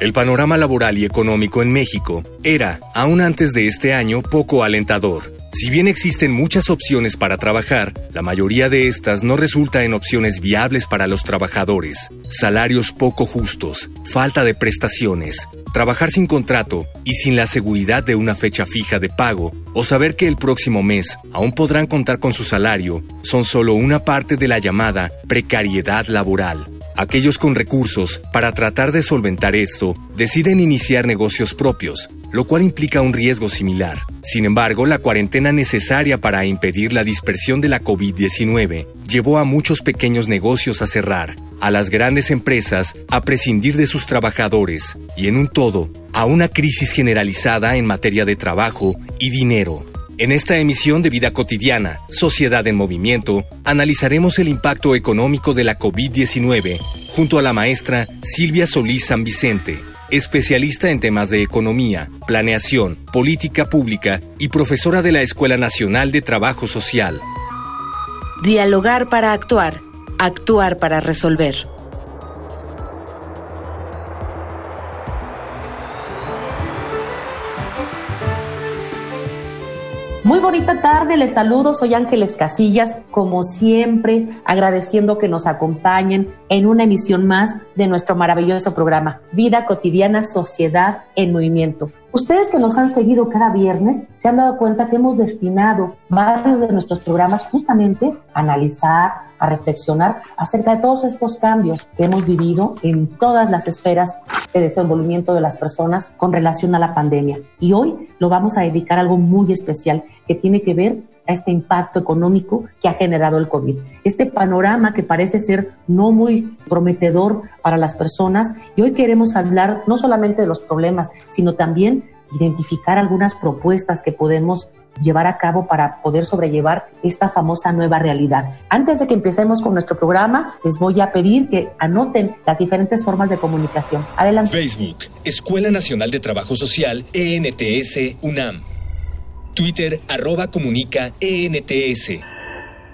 El panorama laboral y económico en México era, aún antes de este año, poco alentador. Si bien existen muchas opciones para trabajar, la mayoría de estas no resulta en opciones viables para los trabajadores. Salarios poco justos, falta de prestaciones, trabajar sin contrato y sin la seguridad de una fecha fija de pago o saber que el próximo mes aún podrán contar con su salario son solo una parte de la llamada precariedad laboral. Aquellos con recursos, para tratar de solventar esto, deciden iniciar negocios propios, lo cual implica un riesgo similar. Sin embargo, la cuarentena necesaria para impedir la dispersión de la COVID-19 llevó a muchos pequeños negocios a cerrar, a las grandes empresas a prescindir de sus trabajadores y en un todo, a una crisis generalizada en materia de trabajo y dinero. En esta emisión de Vida Cotidiana, Sociedad en Movimiento, analizaremos el impacto económico de la COVID-19 junto a la maestra Silvia Solís San Vicente, especialista en temas de economía, planeación, política pública y profesora de la Escuela Nacional de Trabajo Social. Dialogar para actuar, actuar para resolver. Muy bonita tarde, les saludo, soy Ángeles Casillas, como siempre, agradeciendo que nos acompañen en una emisión más de nuestro maravilloso programa, Vida Cotidiana, Sociedad en Movimiento. Ustedes que nos han seguido cada viernes se han dado cuenta que hemos destinado varios de nuestros programas justamente a analizar, a reflexionar acerca de todos estos cambios que hemos vivido en todas las esferas de desenvolvimiento de las personas con relación a la pandemia. Y hoy lo vamos a dedicar a algo muy especial que tiene que ver a este impacto económico que ha generado el COVID. Este panorama que parece ser no muy prometedor para las personas y hoy queremos hablar no solamente de los problemas, sino también identificar algunas propuestas que podemos llevar a cabo para poder sobrellevar esta famosa nueva realidad. Antes de que empecemos con nuestro programa, les voy a pedir que anoten las diferentes formas de comunicación. Adelante. Facebook, Escuela Nacional de Trabajo Social, ENTS, UNAM. Twitter, arroba comunica ENTS.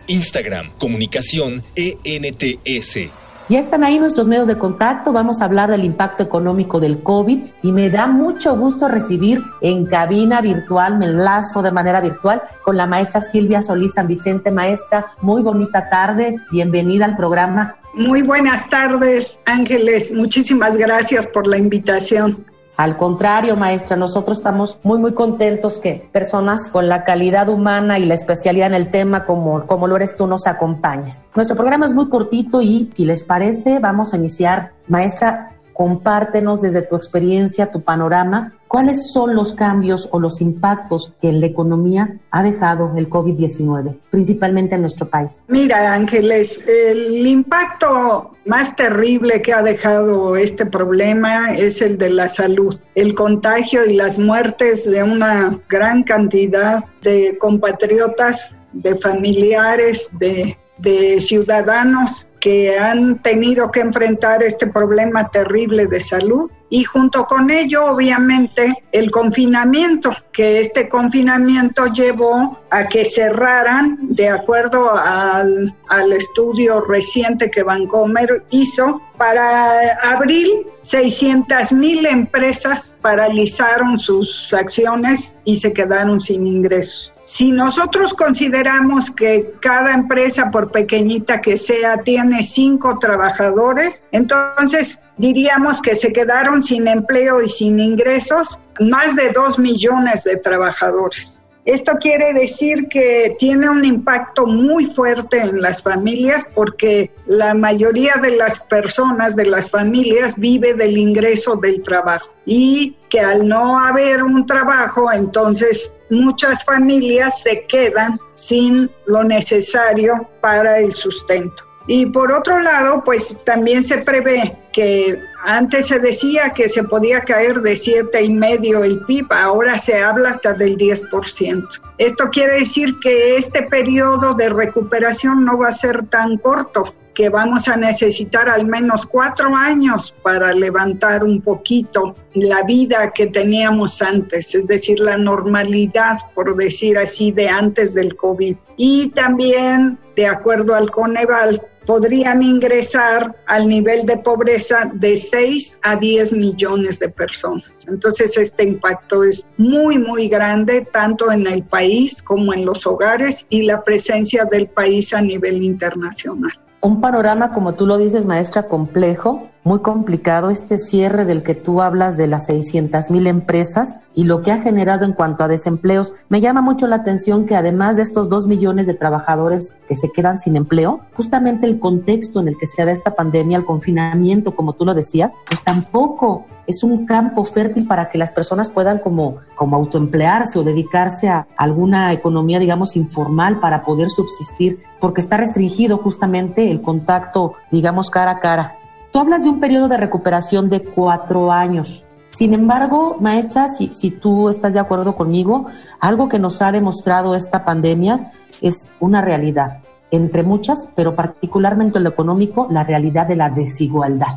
Instagram, comunicación ENTS. Ya están ahí nuestros medios de contacto, vamos a hablar del impacto económico del COVID y me da mucho gusto recibir en cabina virtual, me enlazo de manera virtual con la maestra Silvia Solís San Vicente. Maestra, muy bonita tarde, bienvenida al programa. Muy buenas tardes, Ángeles, muchísimas gracias por la invitación. Al contrario, maestra, nosotros estamos muy, muy contentos que personas con la calidad humana y la especialidad en el tema como, como lo eres tú nos acompañes. Nuestro programa es muy cortito y, si les parece, vamos a iniciar. Maestra, compártenos desde tu experiencia, tu panorama, cuáles son los cambios o los impactos que la economía ha dejado el COVID-19, principalmente en nuestro país. Mira, Ángeles, el impacto más terrible que ha dejado este problema es el de la salud, el contagio y las muertes de una gran cantidad de compatriotas, de familiares, de ciudadanos que han tenido que enfrentar este problema terrible de salud y junto con ello obviamente el confinamiento, que este confinamiento llevó a que cerraran, de acuerdo al, al estudio reciente que Vancomer hizo, para abril 600 mil empresas paralizaron sus acciones y se quedaron sin ingresos. Si nosotros consideramos que cada empresa, por pequeñita que sea, tiene cinco trabajadores, entonces diríamos que se quedaron sin empleo y sin ingresos más de dos millones de trabajadores. Esto quiere decir que tiene un impacto muy fuerte en las familias porque la mayoría de las personas, de las familias, vive del ingreso del trabajo y que al no haber un trabajo, entonces muchas familias se quedan sin lo necesario para el sustento. Y por otro lado, pues también se prevé que antes se decía que se podía caer de siete y medio el PIB, ahora se habla hasta del 10%. Esto quiere decir que este periodo de recuperación no va a ser tan corto, que vamos a necesitar al menos cuatro años para levantar un poquito la vida que teníamos antes, es decir, la normalidad, por decir así, de antes del COVID. Y también, de acuerdo al Coneval, podrían ingresar al nivel de pobreza de 6 a 10 millones de personas. Entonces este impacto es muy, muy grande, tanto en el país como en los hogares y la presencia del país a nivel internacional. Un panorama, como tú lo dices, maestra, complejo, muy complicado este cierre del que tú hablas de las 600 mil empresas y lo que ha generado en cuanto a desempleos. Me llama mucho la atención que además de estos dos millones de trabajadores que se quedan sin empleo, justamente el contexto en el que se da esta pandemia, el confinamiento, como tú lo decías, pues tampoco es un campo fértil para que las personas puedan como, como autoemplearse o dedicarse a alguna economía, digamos, informal para poder subsistir, porque está restringido justamente el contacto, digamos, cara a cara. Tú hablas de un periodo de recuperación de cuatro años. Sin embargo, maestra, si, si tú estás de acuerdo conmigo, algo que nos ha demostrado esta pandemia es una realidad, entre muchas, pero particularmente en lo económico, la realidad de la desigualdad.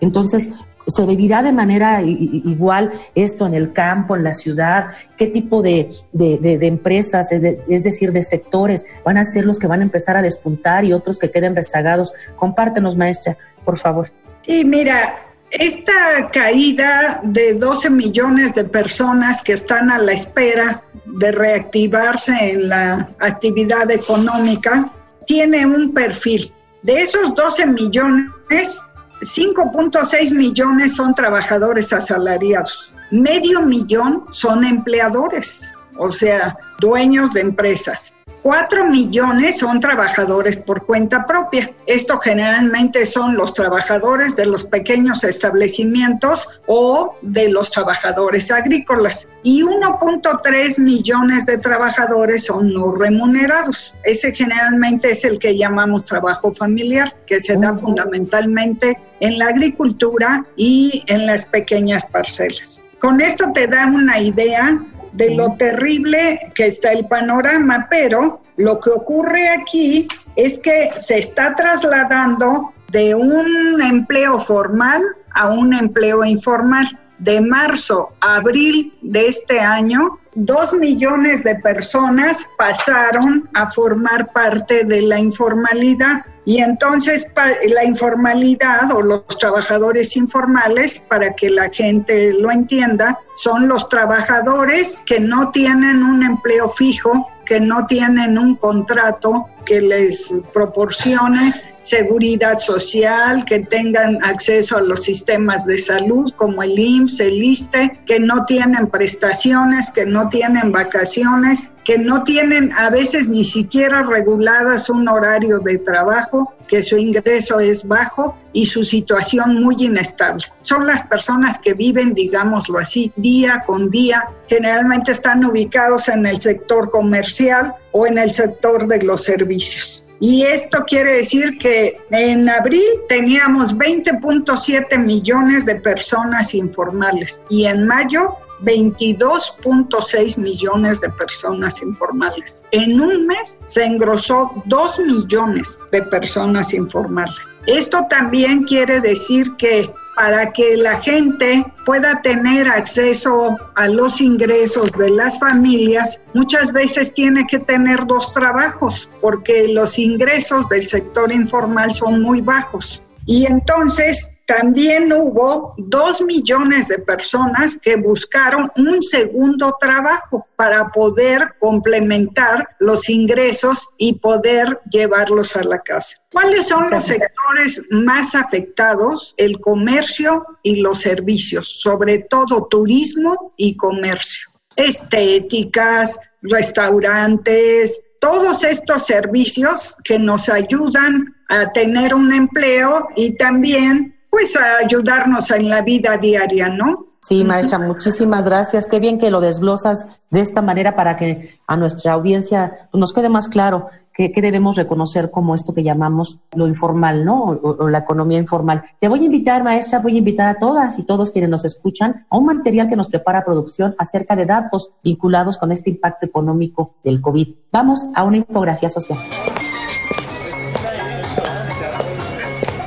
Entonces, ¿se vivirá de manera igual esto en el campo, en la ciudad? ¿Qué tipo de, empresas, es decir, de sectores, van a ser los que van a empezar a despuntar y otros que queden rezagados? Compártenos, maestra, por favor. Sí, mira, esta caída de 12 millones de personas que están a la espera de reactivarse en la actividad económica tiene un perfil. De esos 12 millones, 5.6 millones son trabajadores asalariados, medio millón son empleadores, o sea, dueños de empresas. 4 millones son trabajadores por cuenta propia. Esto generalmente son los trabajadores de los pequeños establecimientos o de los trabajadores agrícolas. Y 1.3 millones de trabajadores son no remunerados. Ese generalmente es el que llamamos trabajo familiar, que se da fundamentalmente en la agricultura y en las pequeñas parcelas. Con esto te da una idea de lo terrible que está el panorama, pero lo que ocurre aquí es que se está trasladando de un empleo formal a un empleo informal. De marzo a abril de este año, dos millones de personas pasaron a formar parte de la informalidad. Y entonces la informalidad o los trabajadores informales, para que la gente lo entienda, son los trabajadores que no tienen un empleo fijo, que no tienen un contrato que les proporcione seguridad social, que tengan acceso a los sistemas de salud como el IMSS, el ISTE, que no tienen prestaciones, que no tienen vacaciones, que no tienen a veces ni siquiera reguladas un horario de trabajo, que su ingreso es bajo y su situación muy inestable. Son las personas que viven, digámoslo así, día con día. Generalmente están ubicados en el sector comercial o en el sector de los servicios. Y esto quiere decir que en abril teníamos 20.7 millones de personas informales y en mayo 22.6 millones de personas informales. En un mes se engrosó 2 millones de personas informales. Esto también quiere decir que para que la gente pueda tener acceso a los ingresos de las familias, muchas veces tiene que tener dos trabajos, porque los ingresos del sector informal son muy bajos. Y entonces también hubo dos millones de personas que buscaron un segundo trabajo para poder complementar los ingresos y poder llevarlos a la casa. ¿Cuáles son los sectores más afectados? El comercio y los servicios, sobre todo turismo y comercio estéticas, restaurantes, todos estos servicios que nos ayudan a tener un empleo y también pues a ayudarnos en la vida diaria, ¿no? Sí, maestra, muchísimas gracias. Qué bien que lo desglosas de esta manera para que a nuestra audiencia nos quede más claro qué, debemos reconocer como esto que llamamos lo informal, ¿no? O, la economía informal. Te voy a invitar, maestra, voy a invitar a todas y todos quienes nos escuchan a un material que nos prepara producción acerca de datos vinculados con este impacto económico del COVID. Vamos a una infografía social.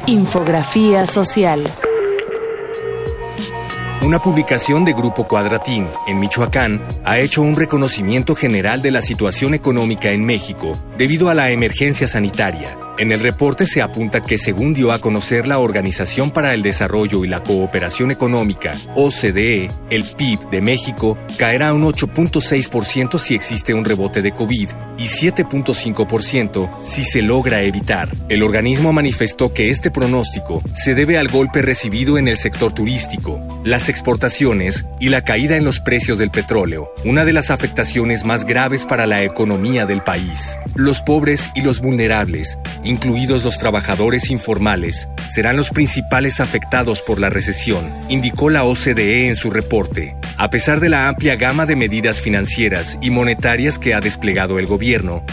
Infografía social. Una publicación de Grupo Cuadratín en Michoacán ha hecho un reconocimiento general de la situación económica en México debido a la emergencia sanitaria. En el reporte se apunta que según dio a conocer la Organización para el Desarrollo y la Cooperación Económica, OCDE, el PIB de México caerá un 8.6% si existe un rebote de COVID y 7.5% si se logra evitar. El organismo manifestó que este pronóstico se debe al golpe recibido en el sector turístico, las exportaciones y la caída en los precios del petróleo, una de las afectaciones más graves para la economía del país. Los pobres y los vulnerables incluidos los trabajadores informales, serán los principales afectados por la recesión, indicó la OCDE en su reporte. A pesar de la amplia gama de medidas financieras y monetarias que ha desplegado el gobierno,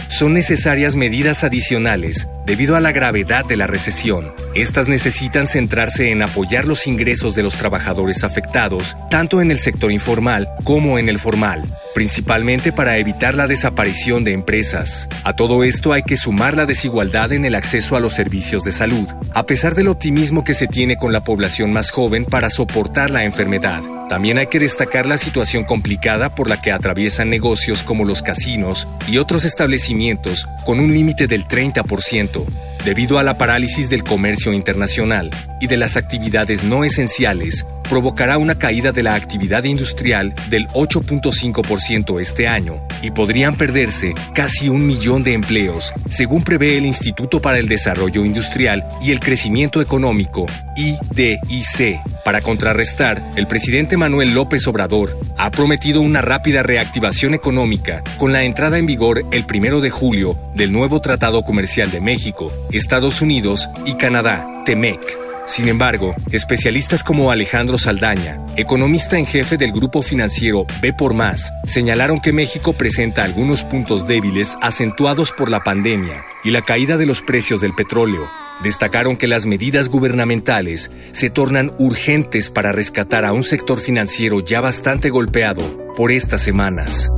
son necesarias medidas adicionales debido a la gravedad de la recesión. Estas necesitan centrarse en apoyar los ingresos de los trabajadores afectados, tanto en el sector informal como en el formal, principalmente para evitar la desaparición de empresas. A todo esto hay que sumar la desigualdad en el acceso a los servicios de salud, a pesar del optimismo que se tiene con la población más joven para soportar la enfermedad. También hay que destacar la situación complicada por la que atraviesan negocios como los casinos y otros establecimientos con un límite del 30%, debido a la parálisis del comercio internacional y de las actividades no esenciales provocará una caída de la actividad industrial del 8.5% este año y podrían perderse casi un millón de empleos, según prevé el Instituto para el Desarrollo Industrial y el Crecimiento Económico, IDIC. Para contrarrestar, el presidente Manuel López Obrador ha prometido una rápida reactivación económica con la entrada en vigor el primero de julio del nuevo Tratado Comercial de México, Estados Unidos y Canadá, TEMEC. Sin embargo, especialistas como Alejandro Saldaña, economista en jefe del grupo financiero B por Más, señalaron que México presenta algunos puntos débiles acentuados por la pandemia y la caída de los precios del petróleo. Destacaron que las medidas gubernamentales se tornan urgentes para rescatar a un sector financiero ya bastante golpeado por estas semanas.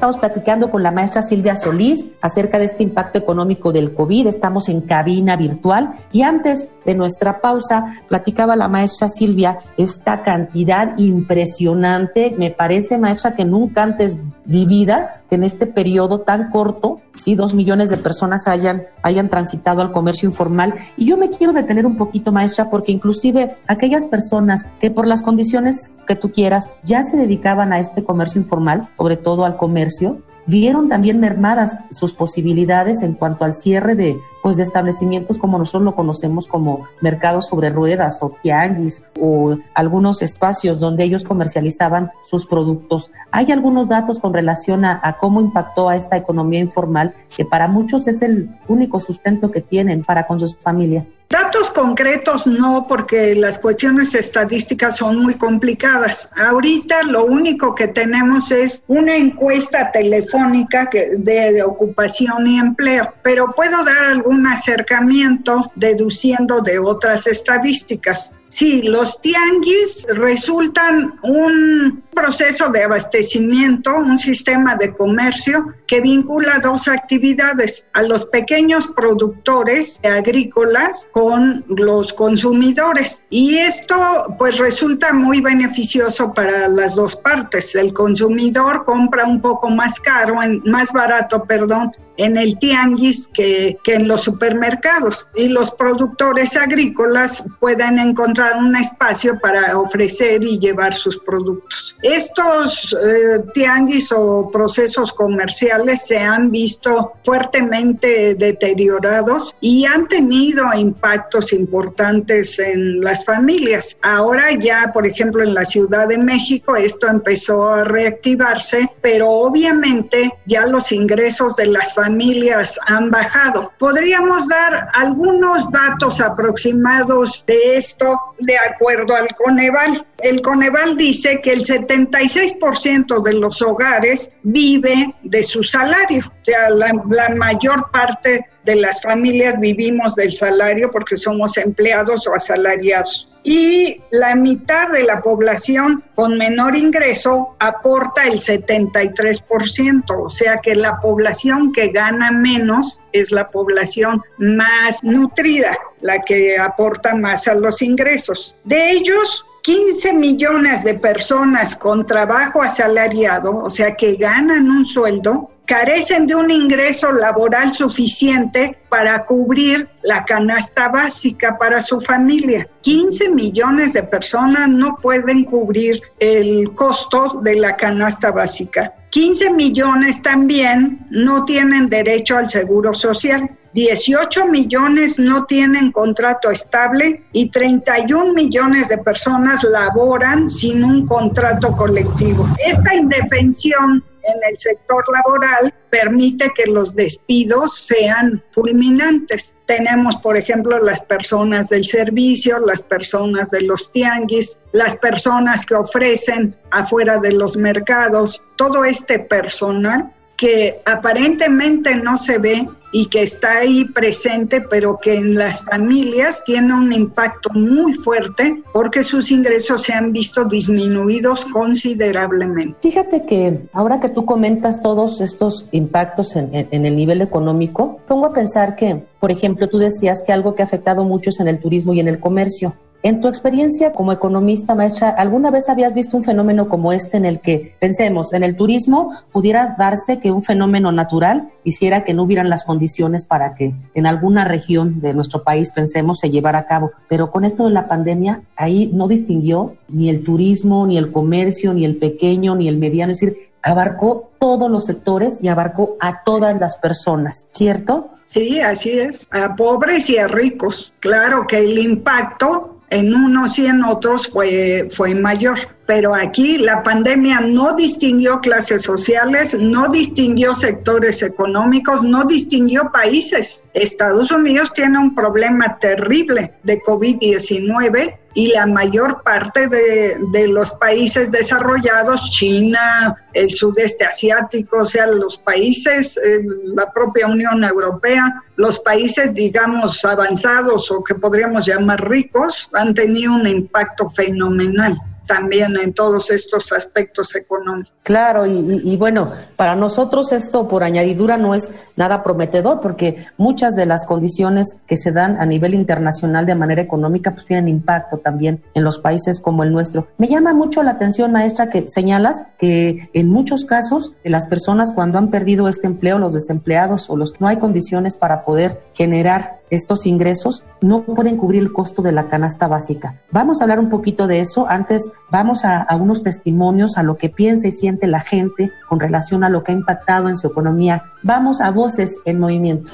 Estamos platicando con la maestra Silvia Solís acerca de este impacto económico del COVID. Estamos en cabina virtual y antes de nuestra pausa platicaba la maestra Silvia esta cantidad impresionante, me parece maestra que nunca antes vivida, que en este periodo tan corto, sí, dos millones de personas hayan, hayan transitado al comercio informal. Y yo me quiero detener un poquito maestra porque inclusive aquellas personas que por las condiciones que tú quieras ya se dedicaban a este comercio informal, sobre todo al comercio, vieron también mermadas sus posibilidades en cuanto al cierre de pues de establecimientos como nosotros lo conocemos como mercados sobre ruedas o tianguis o algunos espacios donde ellos comercializaban sus productos. Hay algunos datos con relación a, cómo impactó a esta economía informal que para muchos es el único sustento que tienen para con sus familias. Datos concretos no, porque las cuestiones estadísticas son muy complicadas. Ahorita lo único que tenemos es una encuesta telefónica de, de ocupación y empleo, pero puedo dar algún un acercamiento deduciendo de otras estadísticas. Sí, los tianguis resultan un proceso de abastecimiento, un sistema de comercio que vincula dos actividades, a los pequeños productores agrícolas con los consumidores. Y esto pues resulta muy beneficioso para las dos partes. El consumidor compra un poco más caro, más barato, perdón, en el tianguis que, que en los supermercados y los productores agrícolas pueden encontrar un espacio para ofrecer y llevar sus productos. Estos eh, tianguis o procesos comerciales se han visto fuertemente deteriorados y han tenido impactos importantes en las familias. Ahora ya, por ejemplo, en la Ciudad de México esto empezó a reactivarse, pero obviamente ya los ingresos de las familias han bajado. Podríamos dar algunos datos aproximados de esto de acuerdo al Coneval. El Coneval dice que el 76% de los hogares vive de su salario, o sea, la, la mayor parte de las familias vivimos del salario porque somos empleados o asalariados. Y la mitad de la población con menor ingreso aporta el 73%, o sea que la población que gana menos es la población más nutrida, la que aporta más a los ingresos. De ellos, 15 millones de personas con trabajo asalariado, o sea que ganan un sueldo, carecen de un ingreso laboral suficiente para cubrir la canasta básica para su familia. 15 millones de personas no pueden cubrir el costo de la canasta básica. 15 millones también no tienen derecho al seguro social. 18 millones no tienen contrato estable y 31 millones de personas laboran sin un contrato colectivo. Esta indefensión en el sector laboral permite que los despidos sean fulminantes. Tenemos, por ejemplo, las personas del servicio, las personas de los tianguis, las personas que ofrecen afuera de los mercados, todo este personal que aparentemente no se ve y que está ahí presente, pero que en las familias tiene un impacto muy fuerte porque sus ingresos se han visto disminuidos considerablemente. Fíjate que ahora que tú comentas todos estos impactos en, en, el nivel económico, pongo a pensar que, por ejemplo, tú decías que algo que ha afectado mucho es en el turismo y en el comercio. En tu experiencia como economista, maestra, ¿alguna vez habías visto un fenómeno como este en el que, pensemos, en el turismo pudiera darse que un fenómeno natural hiciera que no hubieran las condiciones para que en alguna región de nuestro país, pensemos, se llevara a cabo? Pero con esto de la pandemia, ahí no distinguió ni el turismo, ni el comercio, ni el pequeño, ni el mediano, es decir, abarcó todos los sectores y abarcó a todas las personas, ¿cierto? Sí, así es, a pobres y a ricos. Claro que el impacto en unos y en otros fue, fue mayor. Pero aquí la pandemia no distinguió clases sociales, no distinguió sectores económicos, no distinguió países. Estados Unidos tiene un problema terrible de COVID-19 y la mayor parte de, de, los países desarrollados, China, el sudeste asiático, o sea, los países, eh, la propia Unión Europea, los países, digamos, avanzados o que podríamos llamar ricos, han tenido un impacto fenomenal también en todos estos aspectos económicos. Claro, y, bueno, para nosotros esto por añadidura no es nada prometedor porque muchas de las condiciones que se dan a nivel internacional de manera económica pues tienen impacto también en los países como el nuestro. Me llama mucho la atención, maestra, que señalas que en muchos casos las personas cuando han perdido este empleo, los desempleados o los que no hay condiciones para poder generar estos ingresos no pueden cubrir el costo de la canasta básica. Vamos a hablar un poquito de eso. Antes vamos a, a, unos testimonios, a lo que piensa y siente la gente con relación a lo que ha impactado en su economía. Vamos a Voces en Movimiento.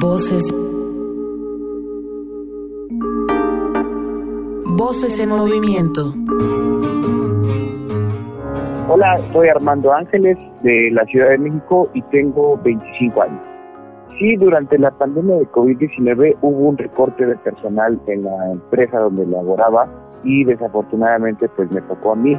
Voces. Voces en Movimiento. Hola, soy Armando Ángeles de la Ciudad de México y tengo 25 años. Sí, durante la pandemia de COVID-19 hubo un recorte de personal en la empresa donde laboraba y desafortunadamente pues me tocó a mí.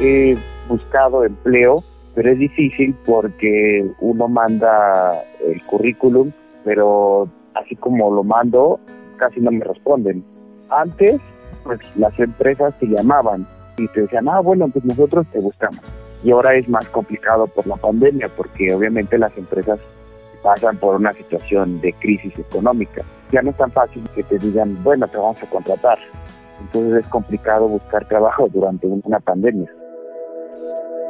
He buscado empleo, pero es difícil porque uno manda el currículum, pero así como lo mando, casi no me responden. Antes, pues las empresas te llamaban y te decían, ah, bueno, pues nosotros te buscamos. Y ahora es más complicado por la pandemia, porque obviamente las empresas pasan por una situación de crisis económica. Ya no es tan fácil que te digan, bueno, te vamos a contratar. Entonces es complicado buscar trabajo durante una pandemia.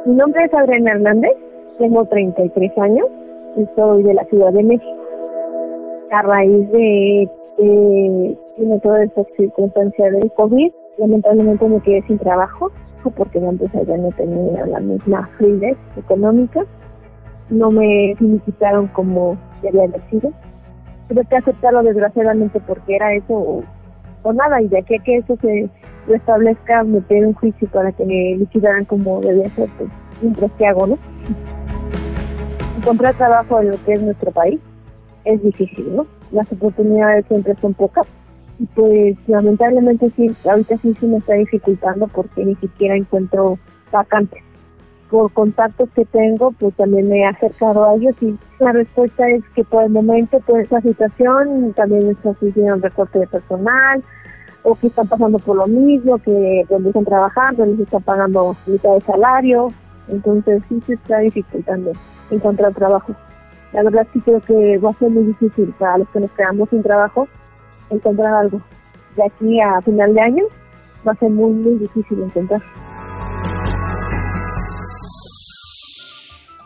Mi nombre es Adriana Hernández, tengo 33 años y soy de la Ciudad de México. a raíz de que tiene toda esta circunstancia del COVID, lamentablemente me quedé sin trabajo porque antes ya no tenía la misma fluidez económica. No me finiquitaron como debía haber sido. Tuve que aceptarlo desgraciadamente porque era eso o, nada, y de aquí a que eso se restablezca, me pedí un juicio para que me liquidaran como debía ser, pues, mientras que hago, ¿no? Encontrar trabajo en lo que es nuestro país es difícil, ¿no? Las oportunidades siempre son pocas pues lamentablemente sí, ahorita sí se me está dificultando porque ni siquiera encuentro vacantes. Por contactos que tengo, pues también me he acercado a ellos y la respuesta es que por el momento, por esa situación, también está un recorte de personal, o que están pasando por lo mismo, que donde están trabajando les están pagando mitad de salario, entonces sí se está dificultando encontrar trabajo. La verdad sí creo que va a ser muy difícil para los que nos quedamos sin trabajo encontrar algo. De aquí a final de año va a ser muy, muy difícil encontrar.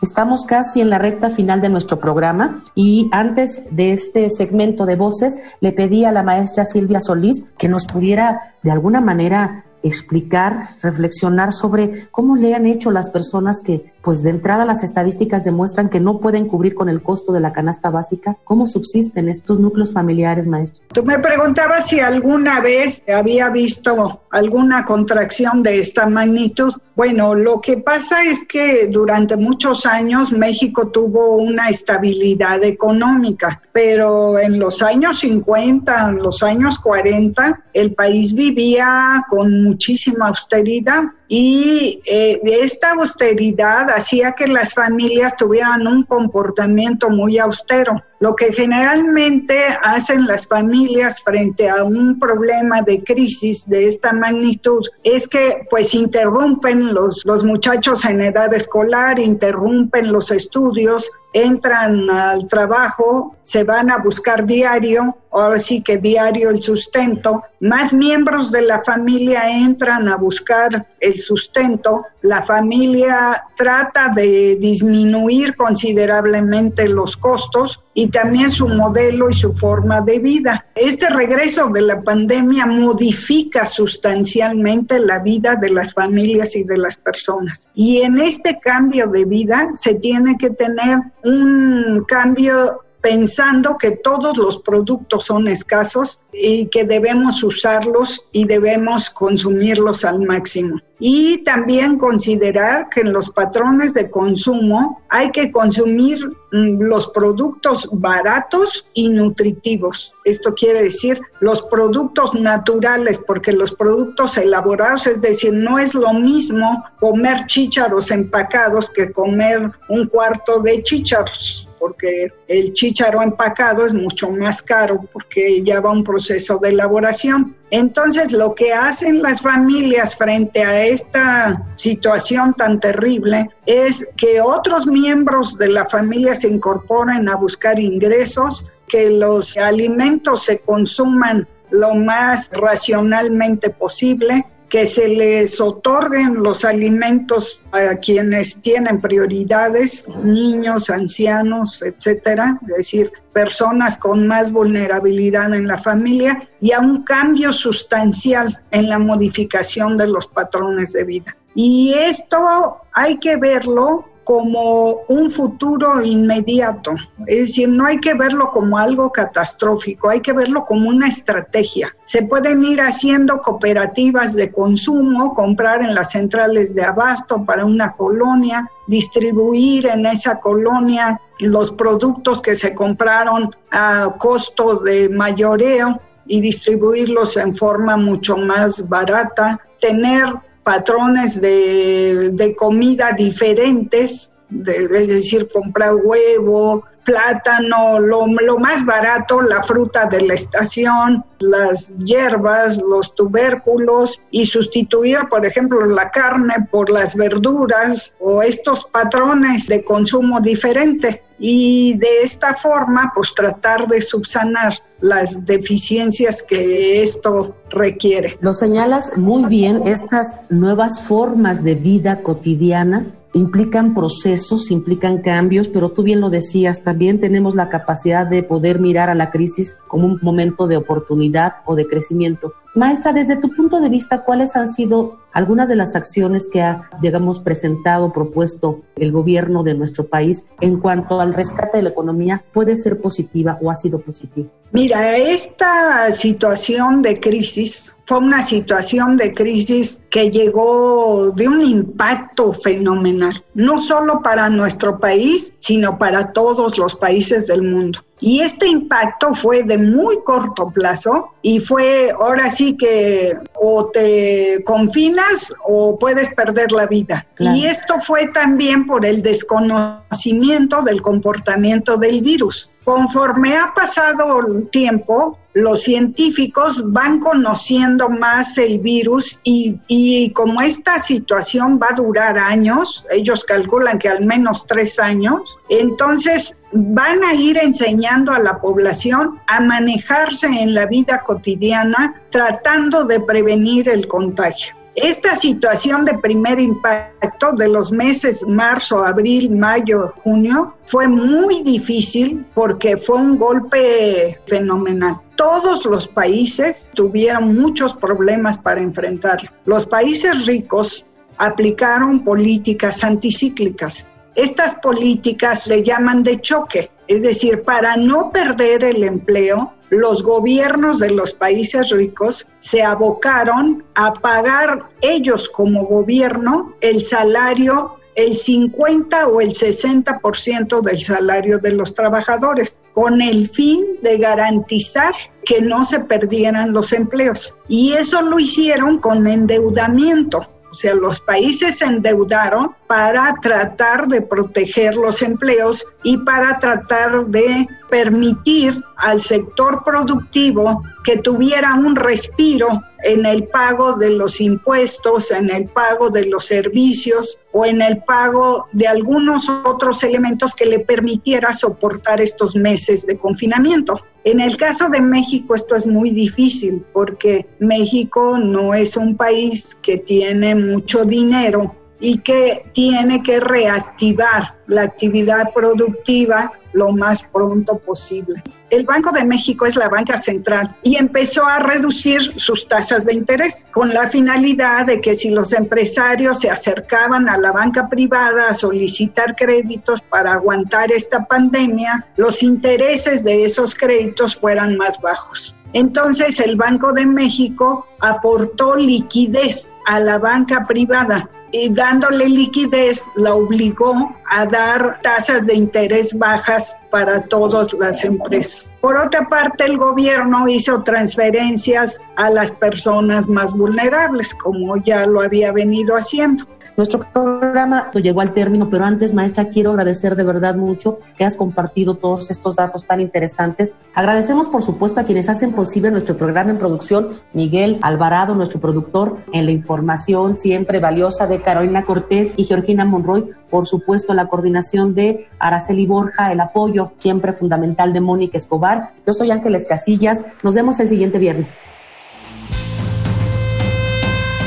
Estamos casi en la recta final de nuestro programa y antes de este segmento de voces le pedí a la maestra Silvia Solís que nos pudiera de alguna manera explicar, reflexionar sobre cómo le han hecho las personas que, pues de entrada las estadísticas demuestran que no pueden cubrir con el costo de la canasta básica. ¿Cómo subsisten estos núcleos familiares, maestro? Tú me preguntabas si alguna vez había visto alguna contracción de esta magnitud. Bueno, lo que pasa es que durante muchos años México tuvo una estabilidad económica, pero en los años 50, en los años 40, el país vivía con muchísima austeridad y eh, esta austeridad hacía que las familias tuvieran un comportamiento muy austero. Lo que generalmente hacen las familias frente a un problema de crisis de esta magnitud es que pues interrumpen los, los muchachos en edad escolar, interrumpen los estudios, entran al trabajo, se van a buscar diario, ahora sí que diario el sustento, más miembros de la familia entran a buscar el sustento, la familia trata de disminuir considerablemente los costos y también su modelo y su forma de vida. Este regreso de la pandemia modifica sustancialmente la vida de las familias y de las personas. Y en este cambio de vida se tiene que tener un cambio pensando que todos los productos son escasos y que debemos usarlos y debemos consumirlos al máximo. Y también considerar que en los patrones de consumo hay que consumir mm, los productos baratos y nutritivos. Esto quiere decir los productos naturales, porque los productos elaborados, es decir, no es lo mismo comer chícharos empacados que comer un cuarto de chícharos porque el chícharo empacado es mucho más caro porque ya va un proceso de elaboración. Entonces, lo que hacen las familias frente a esta situación tan terrible es que otros miembros de la familia se incorporen a buscar ingresos, que los alimentos se consuman lo más racionalmente posible, que se les otorguen los alimentos a quienes tienen prioridades, niños, ancianos, etcétera, es decir, personas con más vulnerabilidad en la familia y a un cambio sustancial en la modificación de los patrones de vida. Y esto hay que verlo como un futuro inmediato. Es decir, no hay que verlo como algo catastrófico, hay que verlo como una estrategia. Se pueden ir haciendo cooperativas de consumo, comprar en las centrales de abasto para una colonia, distribuir en esa colonia los productos que se compraron a costo de mayoreo y distribuirlos en forma mucho más barata, tener patrones de, comida diferentes, es decir, comprar huevo, plátano, lo, lo, más barato, la fruta de la estación, las hierbas, los tubérculos y sustituir, por ejemplo, la carne por las verduras o estos patrones de consumo diferente y de esta forma pues tratar de subsanar las deficiencias que esto requiere. Lo señalas muy bien, estas nuevas formas de vida cotidiana implican procesos, implican cambios, pero tú bien lo decías, también tenemos la capacidad de poder mirar a la crisis como un momento de oportunidad o de crecimiento. Maestra, desde tu punto de vista, ¿cuáles han sido algunas de las acciones que ha, digamos, presentado, propuesto el gobierno de nuestro país en cuanto al rescate de la economía puede ser positiva o ha sido positiva? Mira, esta situación de crisis fue una situación de crisis que llegó de un impacto fenomenal, no solo para nuestro país, sino para todos los países del mundo. Y este impacto fue de muy corto plazo y fue ahora sí que o te confinas o puedes perder la vida. Y esto fue también por el desconocimiento del comportamiento del virus. Conforme ha pasado el tiempo, los científicos van conociendo más el virus y, y, como esta situación va a durar años, ellos calculan que al menos tres años, entonces van a ir enseñando a la población a manejarse en la vida cotidiana tratando de prevenir el contagio. Esta situación de primer impacto de los meses marzo, abril, mayo, junio fue muy difícil porque fue un golpe fenomenal. Todos los países tuvieron muchos problemas para enfrentarlo. Los países ricos aplicaron políticas anticíclicas. Estas políticas se llaman de choque, es decir, para no perder el empleo, los gobiernos de los países ricos se abocaron a pagar ellos como gobierno el salario el 50 o el 60% del salario de los trabajadores, con el fin de garantizar que no se perdieran los empleos. Y eso lo hicieron con endeudamiento. O sea, los países se endeudaron para tratar de proteger los empleos y para tratar de permitir al sector productivo que tuviera un respiro en el pago de los impuestos, en el pago de los servicios o en el pago de algunos otros elementos que le permitiera soportar estos meses de confinamiento. En el caso de México esto es muy difícil porque México no es un país que tiene mucho dinero y que tiene que reactivar la actividad productiva lo más pronto posible. El Banco de México es la banca central y empezó a reducir sus tasas de interés con la finalidad de que si los empresarios se acercaban a la banca privada a solicitar créditos para aguantar esta pandemia, los intereses de esos créditos fueran más bajos. Entonces el Banco de México aportó liquidez a la banca privada y dándole liquidez la obligó a dar tasas de interés bajas para todas las empresas. Por otra parte, el gobierno hizo transferencias a las personas más vulnerables, como ya lo había venido haciendo. Nuestro programa llegó al término, pero antes, maestra, quiero agradecer de verdad mucho que has compartido todos estos datos tan interesantes. Agradecemos, por supuesto, a quienes hacen posible nuestro programa en producción, Miguel Alvarado, nuestro productor, en la información siempre valiosa de Carolina Cortés y Georgina Monroy, por supuesto, la coordinación de Araceli Borja, el apoyo siempre fundamental de Mónica Escobar. Yo soy Ángeles Casillas. Nos vemos el siguiente viernes.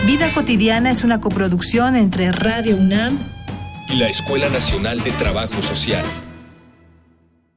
Vida cotidiana es una coproducción entre Radio UNAM y la Escuela Nacional de Trabajo Social.